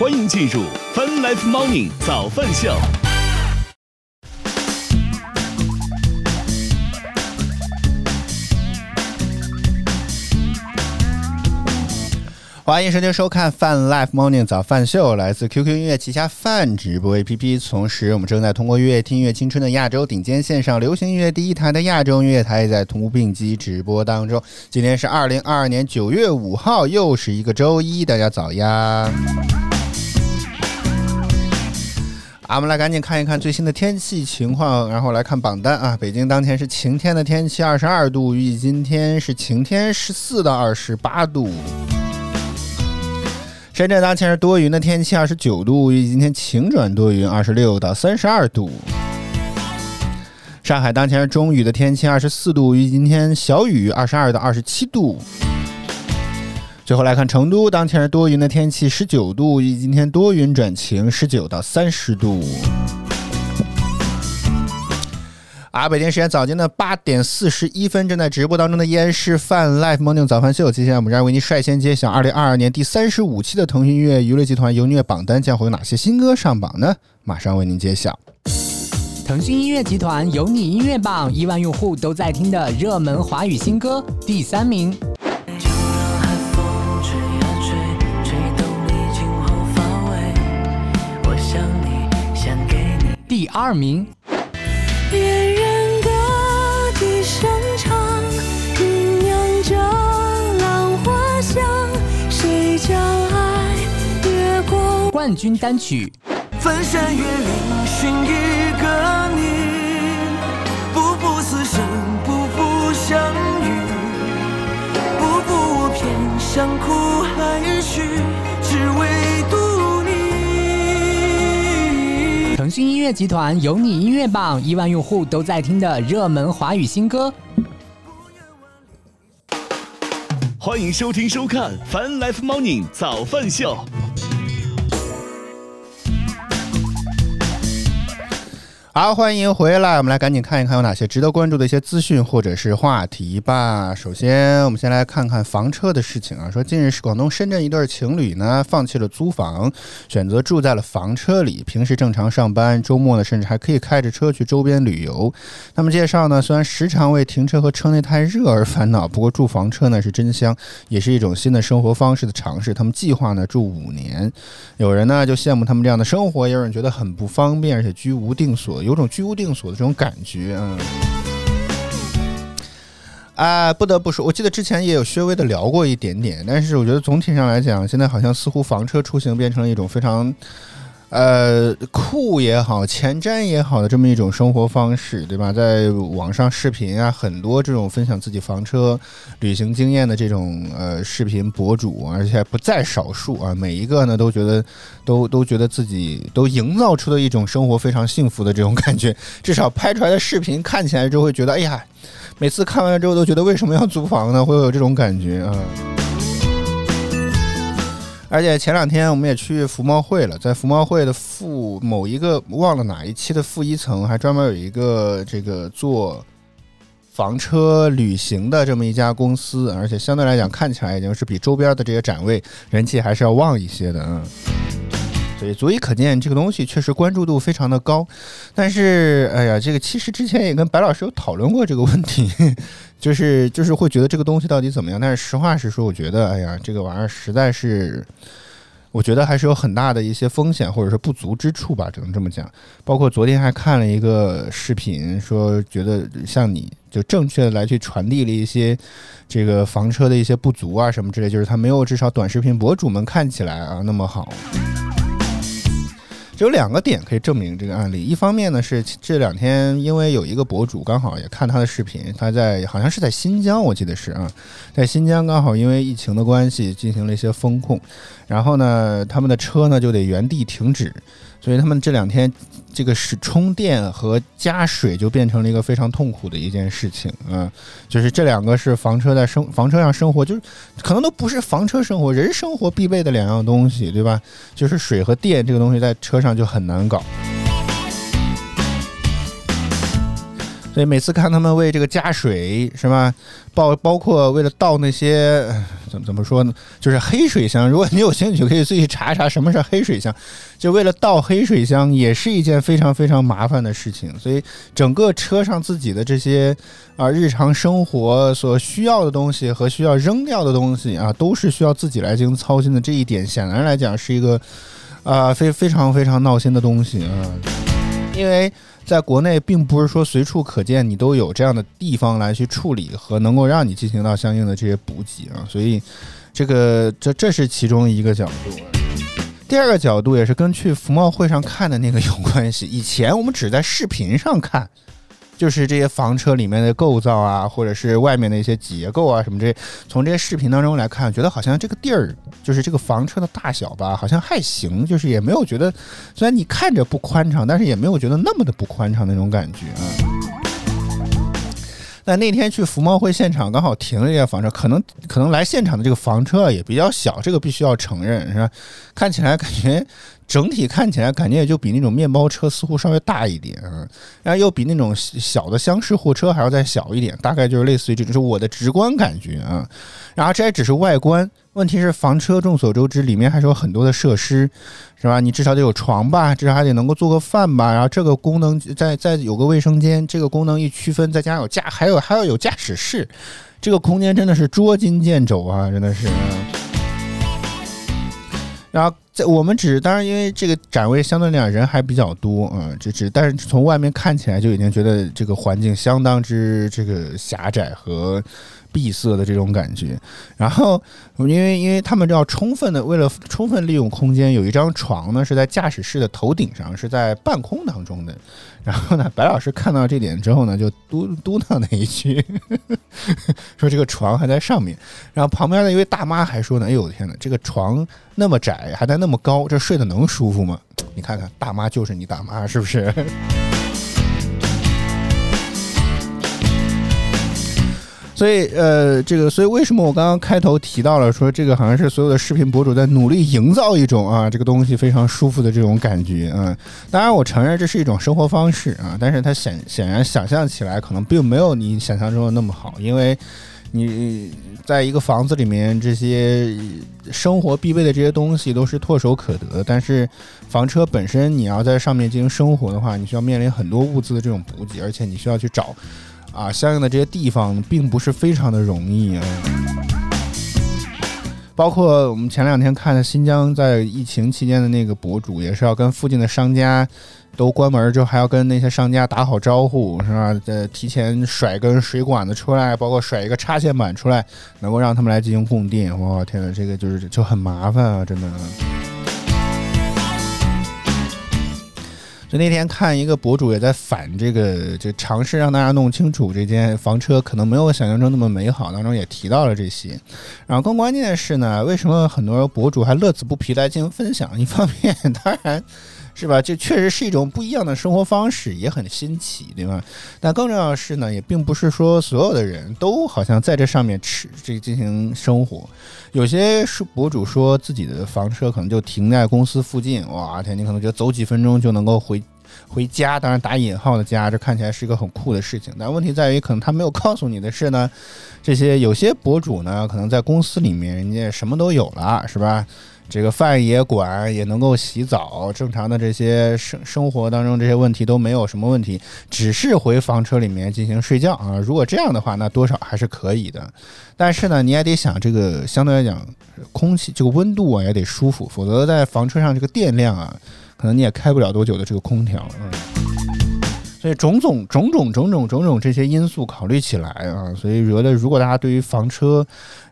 欢迎进入 Fun Life Morning 早饭秀。欢迎收听收看《Fun Life Morning 早饭秀》，来自 QQ 音乐旗下饭直播 APP。同时，我们正在通过乐乐听音乐青春的亚洲顶尖线上流行音乐第一台的亚洲音乐台，也在同步并机直播当中。今天是二零二二年九月五号，又是一个周一，大家早呀！啊，我们来赶紧看一看最新的天气情况，然后来看榜单啊。北京当前是晴天的天气，二十二度；预计今天是晴天，十四到二十八度。深圳当前是多云的天气，二十九度；预计今天晴转多云，二十六到三十二度。上海当前是中雨的天气，二十四度；预计今天小雨，二十二到二十七度。最后来看成都，当前是多云的天气，十九度；今天多云转晴，十九到三十度。啊，北京时间早间的八点四十一分，正在直播当中的依然是饭 Live Morning 早饭秀。接下来我们将为您率先揭晓二零二二年第三十五期的腾讯音乐娱乐集团有音乐榜单，将会有哪些新歌上榜呢？马上为您揭晓。腾讯音乐集团有你音乐榜，亿万用户都在听的热门华语新歌，第三名。二名，别人歌笛声唱，酝酿着浪花香。谁将爱越过冠军单曲。翻山越岭寻一个你，步步死生，步步相遇，步步我偏向苦海去，只为腾讯音乐集团有你音乐榜，亿万用户都在听的热门华语新歌。欢迎收听收看 Fun Life Morning 早饭秀。好，欢迎回来，我们来赶紧看一看有哪些值得关注的一些资讯或者是话题吧。首先，我们先来看看房车的事情啊。说近日广东深圳一对情侣呢，放弃了租房，选择住在了房车里，平时正常上班，周末呢甚至还可以开着车去周边旅游。他们介绍呢，虽然时常为停车和车内太热而烦恼，不过住房车呢是真香，也是一种新的生活方式的尝试。他们计划呢住五年。有人呢就羡慕他们这样的生活，也有人觉得很不方便，而且居无定所，有种居无定所的这种感觉，嗯。啊，不得不说，我记得之前也有稍微的聊过一点点，但是我觉得总体上来讲，现在好像似乎房车出行变成了一种非常，呃，酷也好，前瞻也好的这么一种生活方式，对吧？在网上视频啊，很多这种分享自己房车旅行经验的这种呃视频博主，而且不在少数啊，每一个呢都觉得都都觉得自己都营造出了一种生活非常幸福的这种感觉，至少拍出来的视频看起来就会觉得，哎呀，每次看完了之后都觉得为什么要租房呢？会有这种感觉啊。而且前两天我们也去服贸会了，在服贸会的负某一个忘了哪一期的负一层，还专门有一个这个做房车旅行的这么一家公司，而且相对来讲看起来已经是比周边的这些展位人气还是要旺一些的，嗯。所以足以可见，这个东西确实关注度非常的高。但是，哎呀，这个其实之前也跟白老师有讨论过这个问题，就是就是会觉得这个东西到底怎么样。但是实话实说，我觉得，哎呀，这个玩意儿实在是，我觉得还是有很大的一些风险或者是不足之处吧，只能这么讲。包括昨天还看了一个视频，说觉得像你就正确的来去传递了一些这个房车的一些不足啊什么之类，就是它没有至少短视频博主们看起来啊那么好。有两个点可以证明这个案例。一方面呢是这两天，因为有一个博主刚好也看他的视频，他在好像是在新疆，我记得是啊，在新疆刚好因为疫情的关系进行了一些风控，然后呢，他们的车呢就得原地停止，所以他们这两天这个是充电和加水就变成了一个非常痛苦的一件事情啊。就是这两个是房车在生房车上生活，就是可能都不是房车生活，人生活必备的两样东西，对吧？就是水和电这个东西在车上就很难搞。所以每次看他们为这个加水是吧？包包括为了倒那些怎么怎么说呢？就是黑水箱。如果你有兴趣，可以自己查一查什么是黑水箱。就为了倒黑水箱，也是一件非常非常麻烦的事情。所以整个车上自己的这些啊日常生活所需要的东西和需要扔掉的东西啊，都是需要自己来进行操心的。这一点显然来讲是一个啊非非常非常闹心的东西啊，因为。在国内，并不是说随处可见你都有这样的地方来去处理和能够让你进行到相应的这些补给啊，所以这个这这是其中一个角度。第二个角度也是跟去服贸会上看的那个有关系。以前我们只在视频上看。就是这些房车里面的构造啊，或者是外面的一些结构啊，什么这些，从这些视频当中来看，觉得好像这个地儿，就是这个房车的大小吧，好像还行，就是也没有觉得，虽然你看着不宽敞，但是也没有觉得那么的不宽敞那种感觉啊。但那天去服贸会现场，刚好停了一辆房车，可能可能来现场的这个房车也比较小，这个必须要承认，是吧？看起来感觉。整体看起来感觉也就比那种面包车似乎稍微大一点啊，然后又比那种小的厢式货车还要再小一点，大概就是类似于这种，是我的直观感觉啊。然后这也只是外观，问题是房车众所周知里面还是有很多的设施，是吧？你至少得有床吧，至少还得能够做个饭吧，然后这个功能再再有个卫生间，这个功能一区分，再加上有驾，还有还要有驾驶室，这个空间真的是捉襟见肘啊，真的是。然后在我们只是当然因为这个展位相对来讲人还比较多啊，这只但是从外面看起来就已经觉得这个环境相当之这个狭窄和。闭塞的这种感觉，然后因为因为他们要充分的为了充分利用空间，有一张床呢是在驾驶室的头顶上，是在半空当中的。然后呢，白老师看到这点之后呢，就嘟嘟囔了一句，说这个床还在上面。然后旁边的一位大妈还说呢：“哎呦我天哪，这个床那么窄，还在那么高，这睡得能舒服吗？”你看看，大妈就是你大妈，是不是？所以，呃，这个，所以为什么我刚刚开头提到了说，这个好像是所有的视频博主在努力营造一种啊，这个东西非常舒服的这种感觉啊。当然，我承认这是一种生活方式啊，但是它显显然想象起来可能并没有你想象中的那么好，因为你在一个房子里面，这些生活必备的这些东西都是唾手可得，但是房车本身你要在上面进行生活的话，你需要面临很多物资的这种补给，而且你需要去找。啊，相应的这些地方并不是非常的容易啊，包括我们前两天看的新疆在疫情期间的那个博主，也是要跟附近的商家都关门就，还要跟那些商家打好招呼，是吧？呃，提前甩根水管子出来，包括甩一个插线板出来，能够让他们来进行供电。我，天呐，这个就是就很麻烦啊，真的。就那天看一个博主也在反这个，就尝试让大家弄清楚这间房车可能没有想象中那么美好，当中也提到了这些。然后更关键的是呢，为什么很多博主还乐此不疲来进行分享？一方面当然是吧，这确实是一种不一样的生活方式，也很新奇，对吧？但更重要的是呢，也并不是说所有的人都好像在这上面吃这进行生活。有些是博主说自己的房车可能就停在公司附近，哇天，你可能觉得走几分钟就能够回回家，当然打引号的家，这看起来是一个很酷的事情。但问题在于，可能他没有告诉你的是呢，这些有些博主呢，可能在公司里面人家什么都有了，是吧？这个饭也管，也能够洗澡，正常的这些生生活当中这些问题都没有什么问题，只是回房车里面进行睡觉啊。如果这样的话，那多少还是可以的。但是呢，你也得想这个相对来讲，空气这个温度啊也得舒服，否则在房车上这个电量啊，可能你也开不了多久的这个空调。嗯，所以种种种种种种种种这些因素考虑起来啊，所以觉得如果大家对于房车，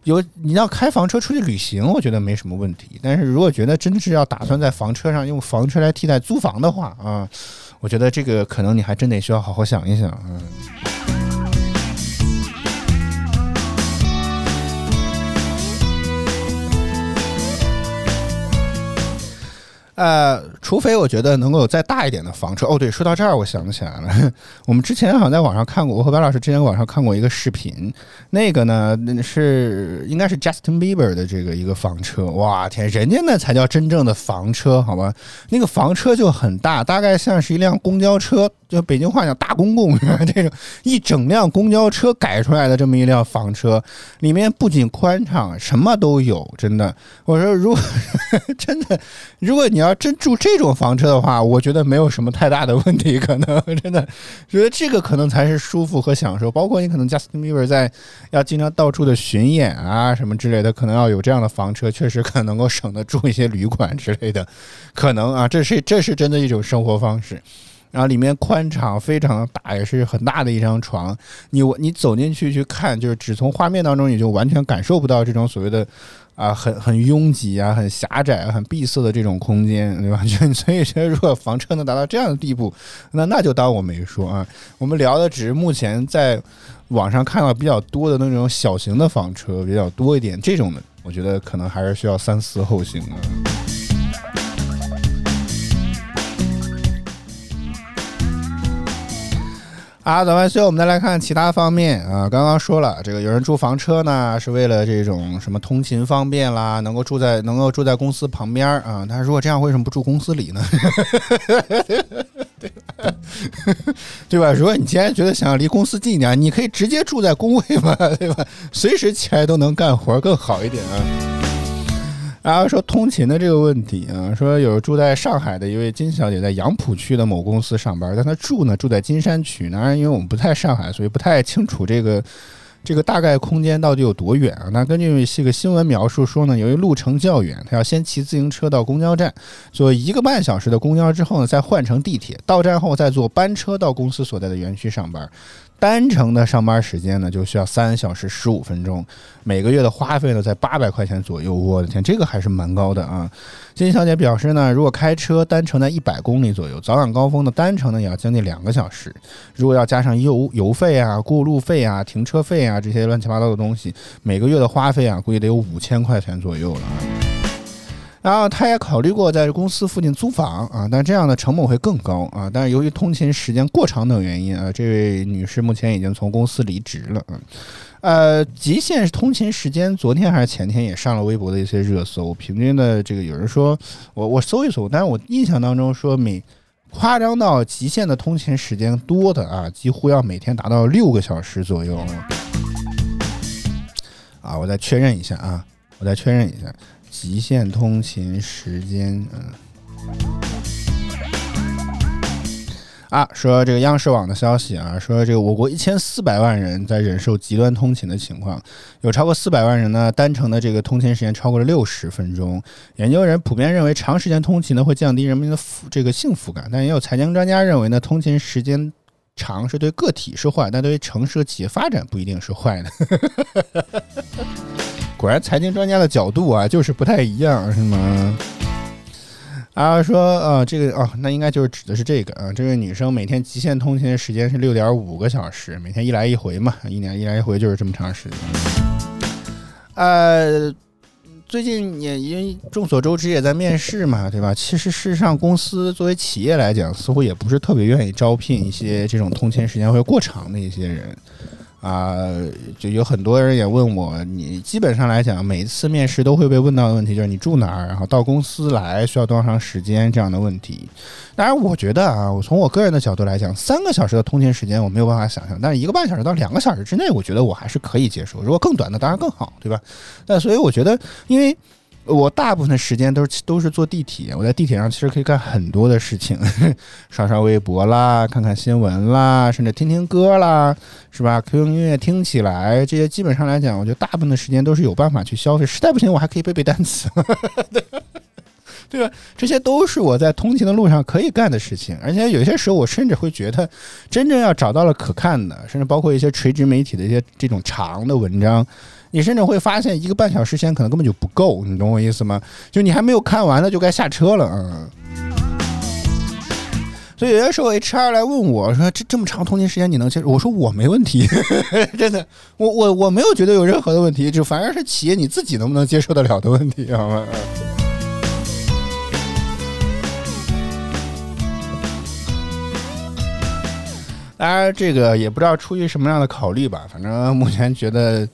有你要开房车出去旅行，我觉得没什么问题。但是如果觉得真的是要打算在房车上用房车来替代租房的话啊，我觉得这个可能你还真得需要好好想一想嗯。呃，除非我觉得能够有再大一点的房车。哦，对，说到这儿，我想起来了，我们之前好像在网上看过，我和白老师之前网上看过一个视频，那个呢是应该是 Justin Bieber 的这个一个房车。哇天，人家那才叫真正的房车，好吧？那个房车就很大，大概像是一辆公交车，就北京话讲大公共 这种一整辆公交车改出来的这么一辆房车，里面不仅宽敞，什么都有，真的。我说，如果 真的，如果你要要真住这种房车的话，我觉得没有什么太大的问题，可能真的觉得这个可能才是舒服和享受。包括你可能 Justin Bieber 在要经常到处的巡演啊什么之类的，可能要有这样的房车，确实可能能够省得住一些旅馆之类的，可能啊，这是这是真的一种生活方式。然后里面宽敞，非常大，也是很大的一张床。你你走进去去看，就是只从画面当中，你就完全感受不到这种所谓的。啊，很很拥挤啊，很狭窄、很闭塞的这种空间，对吧？就 所以说，如果房车能达到这样的地步，那那就当我没说啊。我们聊的只是目前在网上看到比较多的那种小型的房车比较多一点，这种的，我觉得可能还是需要三思后行啊。好，等完最后我们再来看其他方面啊。刚刚说了，这个有人住房车呢，是为了这种什么通勤方便啦，能够住在能够住在公司旁边儿啊。他如果这样，为什么不住公司里呢？对吧？对吧？如果你既然觉得想要离公司近一点，你可以直接住在工位嘛，对吧？随时起来都能干活，更好一点啊。然后说通勤的这个问题啊，说有住在上海的一位金小姐在杨浦区的某公司上班，但她住呢住在金山区。当然，因为我们不在上海，所以不太清楚这个这个大概空间到底有多远啊。那根据这个新闻描述说呢，由于路程较远，她要先骑自行车到公交站，坐一个半小时的公交之后呢，再换乘地铁，到站后再坐班车到公司所在的园区上班。单程的上班时间呢，就需要三小时十五分钟，每个月的花费呢在八百块钱左右。我的天，这个还是蛮高的啊！金小姐表示呢，如果开车单程在一百公里左右，早晚高峰的单程呢也要将近两个小时。如果要加上油油费啊、过路费啊、停车费啊这些乱七八糟的东西，每个月的花费啊，估计得有五千块钱左右了。然后他也考虑过在公司附近租房啊，但这样的成本会更高啊。但是由于通勤时间过长等原因啊，这位女士目前已经从公司离职了啊。呃，极限通勤时间，昨天还是前天也上了微博的一些热搜，平均的这个有人说，我我搜一搜，但是我印象当中说每夸张到极限的通勤时间多的啊，几乎要每天达到六个小时左右。啊，我再确认一下啊，我再确认一下。极限通勤时间，嗯，啊，说这个央视网的消息啊，说这个我国一千四百万人在忍受极端通勤的情况，有超过四百万人呢单程的这个通勤时间超过了六十分钟。研究人普遍认为，长时间通勤呢会降低人民的这个幸福感，但也有财经专家认为呢，通勤时间长是对个体是坏，但对于城市和企业发展不一定是坏的。果然，财经专家的角度啊，就是不太一样，是吗？啊，说，呃，这个，哦，那应该就是指的是这个啊。这位女生每天极限通勤的时间是六点五个小时，每天一来一回嘛，一年一来一回就是这么长时间。呃，最近也因为众所周知也在面试嘛，对吧？其实事实上，公司作为企业来讲，似乎也不是特别愿意招聘一些这种通勤时间会过长的一些人。啊，就有很多人也问我，你基本上来讲，每一次面试都会被问到的问题就是你住哪儿，然后到公司来需要多长时间这样的问题。当然，我觉得啊，我从我个人的角度来讲，三个小时的通勤时间我没有办法想象，但是一个半小时到两个小时之内，我觉得我还是可以接受。如果更短的，当然更好，对吧？那所以我觉得，因为。我大部分时间都是都是坐地铁，我在地铁上其实可以干很多的事情，刷刷微博啦，看看新闻啦，甚至听听歌啦，是吧？QQ 音乐听起来，这些基本上来讲，我觉得大部分的时间都是有办法去消费。实在不行，我还可以背背单词，对吧？这些都是我在通勤的路上可以干的事情。而且有些时候，我甚至会觉得，真正要找到了可看的，甚至包括一些垂直媒体的一些这种长的文章。你甚至会发现，一个半小时时间可能根本就不够，你懂我意思吗？就你还没有看完呢，就该下车了嗯！所以有些时候 HR 来问我说：“这这么长通勤时间你能接受？”我说：“我没问题，真的，我我我没有觉得有任何的问题，就反而是企业你自己能不能接受得了的问题，好吗？”当然，这个也不知道出于什么样的考虑吧，反正 目前觉得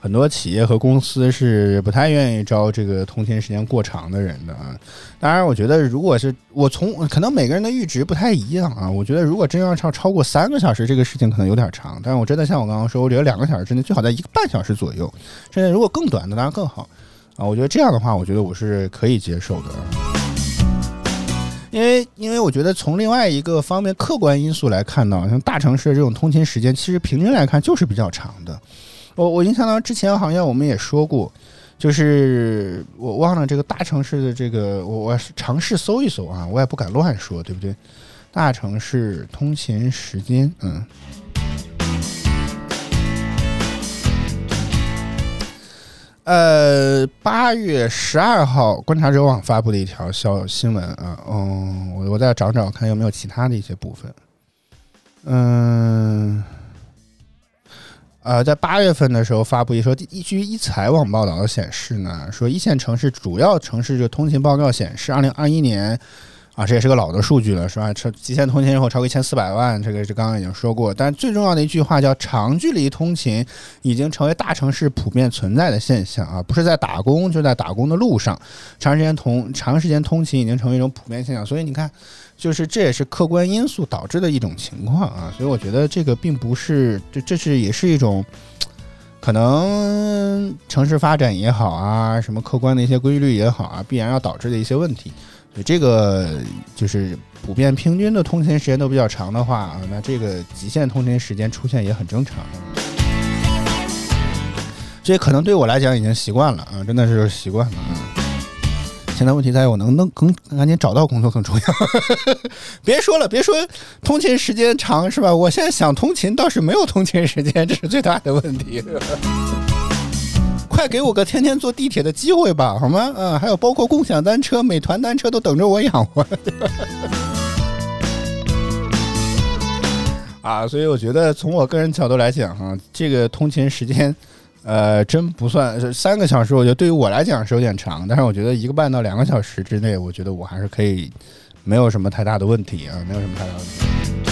很多企业和公司是不太愿意招这个通勤时间过长的人的啊。当然，我觉得如果是我从可能每个人的阈值不太一样啊，我觉得如果真要超超过三个小时，这个事情可能有点长。但是我真的像我刚刚说，我觉得两个小时之内最好在一个半小时左右，甚至如果更短的当然更好啊。我觉得这样的话，我觉得我是可以接受的。因为，因为我觉得从另外一个方面客观因素来看呢，像大城市的这种通勤时间，其实平均来看就是比较长的。我我印象当中之前好像我们也说过，就是我忘了这个大城市的这个，我我尝试搜一搜啊，我也不敢乱说，对不对？大城市通勤时间，嗯。呃，八月十二号，观察者网发布的一条小新闻啊，嗯，我我再找找看有没有其他的一些部分。嗯，呃，在八月份的时候发布一说，一据一财网报道的显示呢，说一线城市主要城市就通勤报告显示，二零二一年。啊，这也是个老的数据了，是吧？超极限通勤人口超过一千四百万，这个是刚刚已经说过。但最重要的一句话叫长距离通勤已经成为大城市普遍存在的现象啊，不是在打工，就在打工的路上。长时间通长时间通勤已经成为一种普遍现象，所以你看，就是这也是客观因素导致的一种情况啊。所以我觉得这个并不是，这这是也是一种可能城市发展也好啊，什么客观的一些规律也好啊，必然要导致的一些问题。所以这个就是普遍平均的通勤时间都比较长的话啊，那这个极限通勤时间出现也很正常。这可能对我来讲已经习惯了啊，真的是习惯了啊。现在问题在于我能能更赶紧找到工作更重要。别说了，别说通勤时间长是吧？我现在想通勤倒是没有通勤时间，这是最大的问题。快给我个天天坐地铁的机会吧，好吗？嗯，还有包括共享单车、美团单车都等着我养活。啊，所以我觉得从我个人角度来讲，哈，这个通勤时间，呃，真不算三个小时。我觉得对于我来讲是有点长，但是我觉得一个半到两个小时之内，我觉得我还是可以，没有什么太大的问题啊，没有什么太大的问题。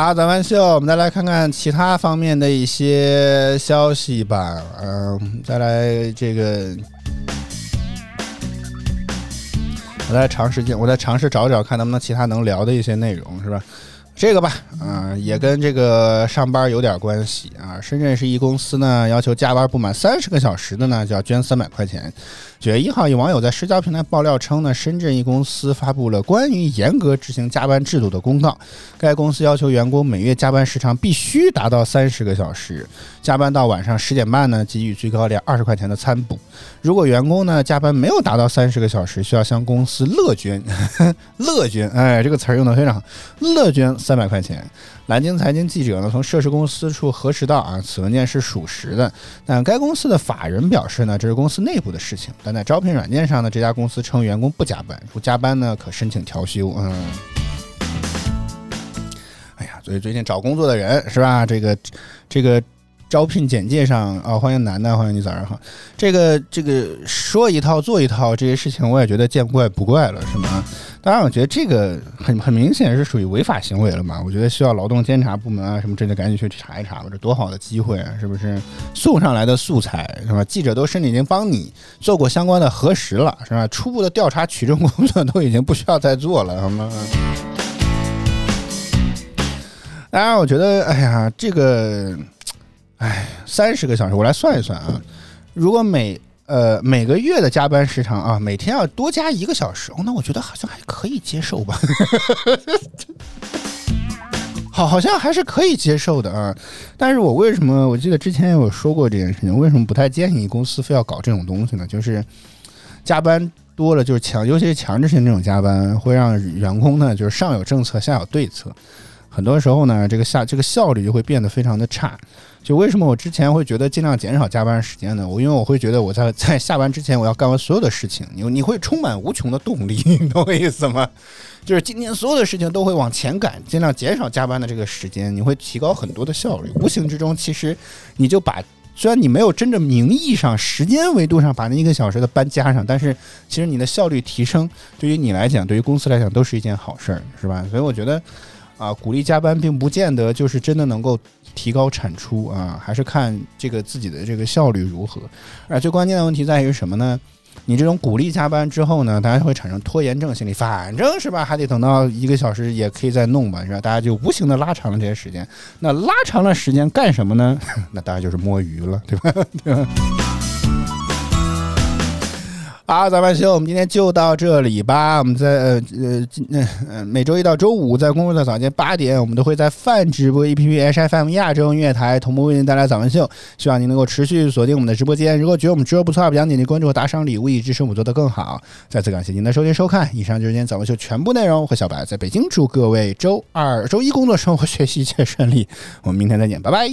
好，咱们秀，我们再来看看其他方面的一些消息吧。嗯，再来这个，我再尝试进，我再尝试找找看能不能其他能聊的一些内容，是吧？这个吧，啊，也跟这个上班有点关系啊。深圳市一公司呢，要求加班不满三十个小时的呢，就要捐三百块钱。九月一号，有网友在社交平台爆料称呢，深圳一公司发布了关于严格执行加班制度的公告。该公司要求员工每月加班时长必须达到三十个小时，加班到晚上十点半呢，给予最高两二十块钱的餐补。如果员工呢加班没有达到三十个小时，需要向公司乐捐，乐捐，哎，这个词儿用的非常好，乐捐三百块钱。南京财经记者呢从涉事公司处核实到啊，此文件是属实的。但该公司的法人表示呢，这是公司内部的事情。但在招聘软件上呢，这家公司称员工不加班，如加班呢可申请调休。嗯，哎呀，所以最近找工作的人是吧？这个，这个。招聘简介上啊，欢迎楠楠，欢迎你早上好。这个这个说一套做一套，这些事情我也觉得见怪不怪了，是吗？当然，我觉得这个很很明显是属于违法行为了嘛。我觉得需要劳动监察部门啊什么，这的赶紧去查一查吧，这多好的机会啊，是不是？送上来的素材是吧？记者都甚至已经帮你做过相关的核实了，是吧？初步的调查取证工作都已经不需要再做了，好吗？当然，我觉得，哎呀，这个。哎，三十个小时，我来算一算啊。如果每呃每个月的加班时长啊，每天要多加一个小时，哦，那我觉得好像还可以接受吧。好，好像还是可以接受的啊。但是我为什么？我记得之前有说过这件事情，为什么不太建议公司非要搞这种东西呢？就是加班多了，就是强，尤其是强制性这种加班，会让员工呢，就是上有政策，下有对策。很多时候呢，这个下这个效率就会变得非常的差。就为什么我之前会觉得尽量减少加班时间呢？我因为我会觉得我在 在下班之前我要干完所有的事情，你你会充满无穷的动力，你懂我意思吗？就是今天所有的事情都会往前赶，尽量减少加班的这个时间，你会提高很多的效率。无形之中，其实你就把虽然你没有真正名义上时间维度上把那一个小时的班加上，但是其实你的效率提升，对于你来讲，对于公司来讲都是一件好事儿，是吧？所以我觉得啊，鼓励加班并不见得就是真的能够提高产出啊，还是看这个自己的这个效率如何。而最关键的问题在于什么呢？你这种鼓励加班之后呢，大家会产生拖延症心理，反正是吧，还得等到一个小时也可以再弄吧，是吧？大家就无形的拉长了这些时间。那拉长了时间干什么呢？那大家就是摸鱼了，对吧？对吧？好，早班秀，我们今天就到这里吧。我们在呃呃呃每周一到周五在工作的早间八点，我们都会在泛直播 APP H F M 亚洲音乐台同步为您带来早班秀。希望您能够持续锁定我们的直播间。如果觉得我们直播不错，不讲点击关注和打赏礼物，以支持我们做得更好。再次感谢您的收听收看，以上就是今天早班秀全部内容。我和小白在北京，祝各位周二、周一工作生活学习一切顺利。我们明天再见，拜拜。